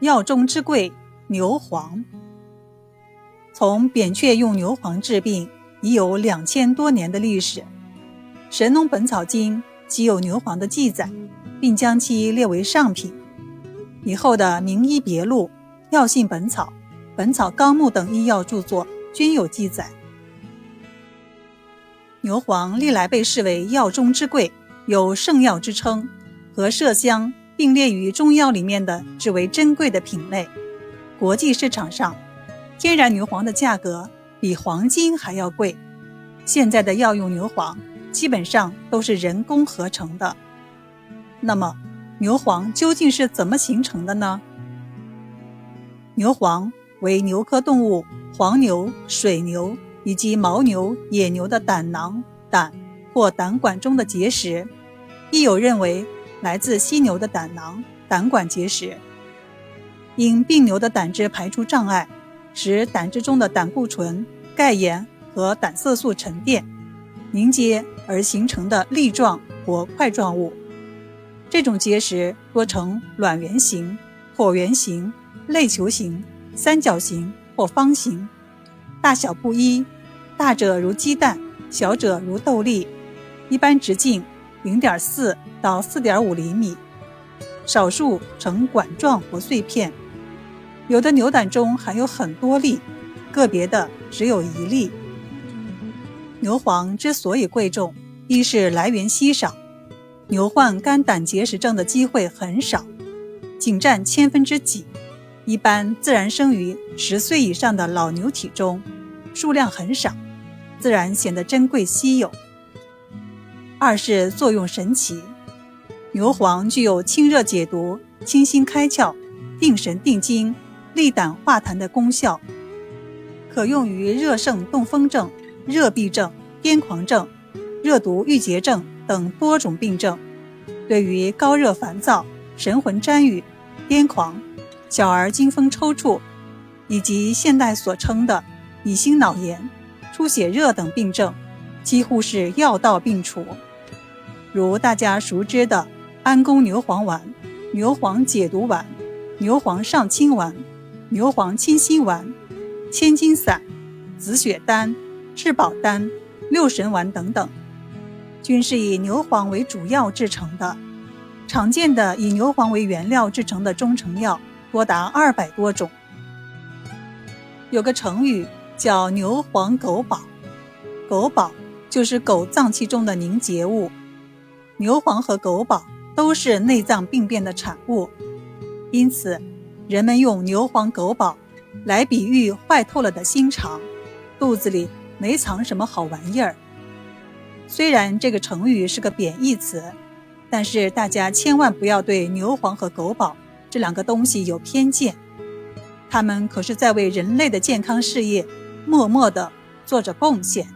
药中之贵，牛黄。从扁鹊用牛黄治病已有两千多年的历史，《神农本草经》即有牛黄的记载，并将其列为上品。以后的《名医别录》《药性本草》《本草纲目》等医药著作均有记载。牛黄历来被视为药中之贵，有圣药之称，和麝香并列于中药里面的至为珍贵的品类。国际市场上，天然牛黄的价格比黄金还要贵。现在的药用牛黄基本上都是人工合成的。那么，牛黄究竟是怎么形成的呢？牛黄为牛科动物黄牛、水牛。以及牦牛、野牛的胆囊、胆或胆管中的结石，亦有认为来自犀牛的胆囊、胆管结石。因病牛的胆汁排出障碍，使胆汁中的胆固醇、钙盐和胆色素沉淀凝结而形成的粒状或块状物。这种结石多呈卵圆形、椭圆形、类球形、三角形或方形，大小不一。大者如鸡蛋，小者如豆粒，一般直径零点四到四点五厘米，少数呈管状或碎片。有的牛胆中含有很多粒，个别的只有一粒。牛黄之所以贵重，一是来源稀少，牛患肝胆结石症的机会很少，仅占千分之几，一般自然生于十岁以上的老牛体中，数量很少。自然显得珍贵稀有。二是作用神奇，牛黄具有清热解毒、清心开窍、定神定惊、利胆化痰的功效，可用于热盛动风症、热痹症、癫狂症、热毒郁结症等多种病症。对于高热烦躁、神魂沾雨、癫狂、小儿惊风抽搐，以及现代所称的乙心脑炎。出血热等病症，几乎是药到病除。如大家熟知的安宫牛黄丸、牛黄解毒丸、牛黄上清丸、牛黄清心丸、千金散、紫雪丹、质保丹、六神丸等等，均是以牛黄为主要制成的。常见的以牛黄为原料制成的中成药多达二百多种。有个成语。叫牛黄狗宝，狗宝就是狗脏器中的凝结物，牛黄和狗宝都是内脏病变的产物，因此人们用牛黄狗宝来比喻坏透了的心肠，肚子里没藏什么好玩意儿。虽然这个成语是个贬义词，但是大家千万不要对牛黄和狗宝这两个东西有偏见，他们可是在为人类的健康事业。默默地做着贡献。